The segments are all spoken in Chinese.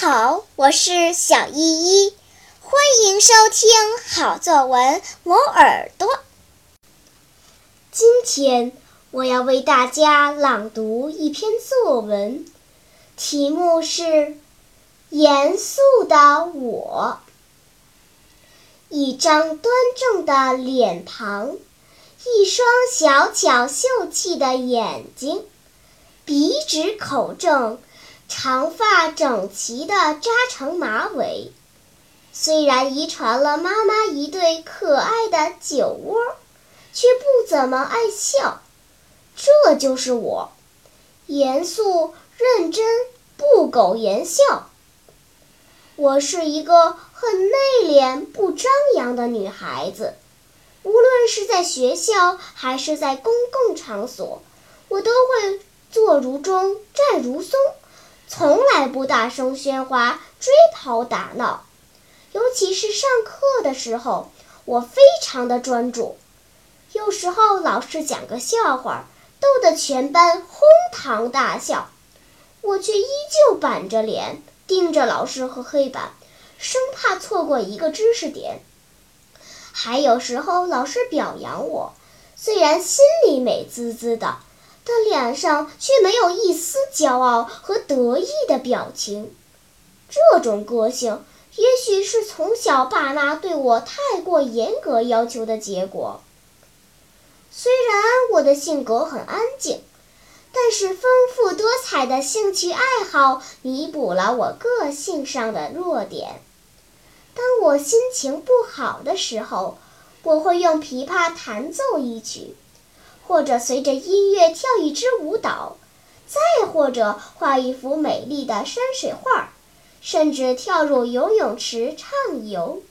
好，我是小依依，欢迎收听好作文磨耳朵。今天我要为大家朗读一篇作文，题目是《严肃的我》。一张端正的脸庞，一双小巧秀气的眼睛，鼻直口正。长发整齐地扎成马尾，虽然遗传了妈妈一对可爱的酒窝，却不怎么爱笑。这就是我，严肃认真，不苟言笑。我是一个很内敛、不张扬的女孩子，无论是在学校还是在公共场所，我都会坐如钟，站如松。从来不大声喧哗、追跑打闹，尤其是上课的时候，我非常的专注。有时候老师讲个笑话，逗得全班哄堂大笑，我却依旧板着脸盯着老师和黑板，生怕错过一个知识点。还有时候老师表扬我，虽然心里美滋滋的。但脸上却没有一丝骄傲和得意的表情。这种个性，也许是从小爸妈对我太过严格要求的结果。虽然我的性格很安静，但是丰富多彩的兴趣爱好弥补了我个性上的弱点。当我心情不好的时候，我会用琵琶弹奏一曲。或者随着音乐跳一支舞蹈，再或者画一幅美丽的山水画，甚至跳入游泳池畅游。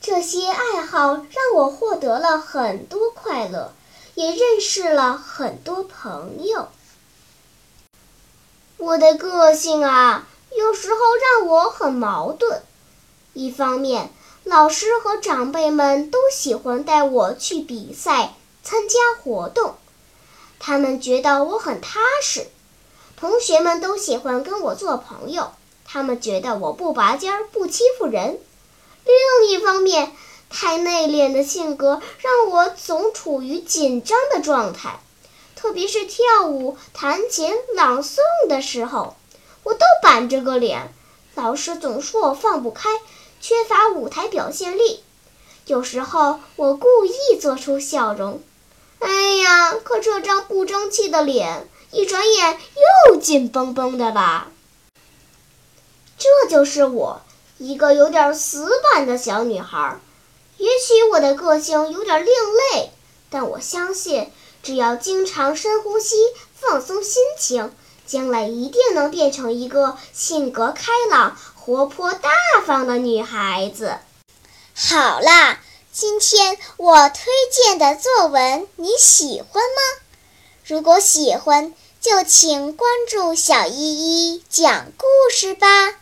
这些爱好让我获得了很多快乐，也认识了很多朋友。我的个性啊，有时候让我很矛盾。一方面，老师和长辈们都喜欢带我去比赛。参加活动，他们觉得我很踏实；同学们都喜欢跟我做朋友，他们觉得我不拔尖儿、不欺负人。另一方面，太内敛的性格让我总处于紧张的状态，特别是跳舞、弹琴、朗诵的时候，我都板着个脸。老师总说我放不开，缺乏舞台表现力。有时候，我故意做出笑容。哎呀，可这张不争气的脸，一转眼又紧绷绷的了。这就是我，一个有点死板的小女孩。也许我的个性有点另类，但我相信，只要经常深呼吸、放松心情，将来一定能变成一个性格开朗、活泼大方的女孩子。好啦。今天我推荐的作文你喜欢吗？如果喜欢，就请关注小依依讲故事吧。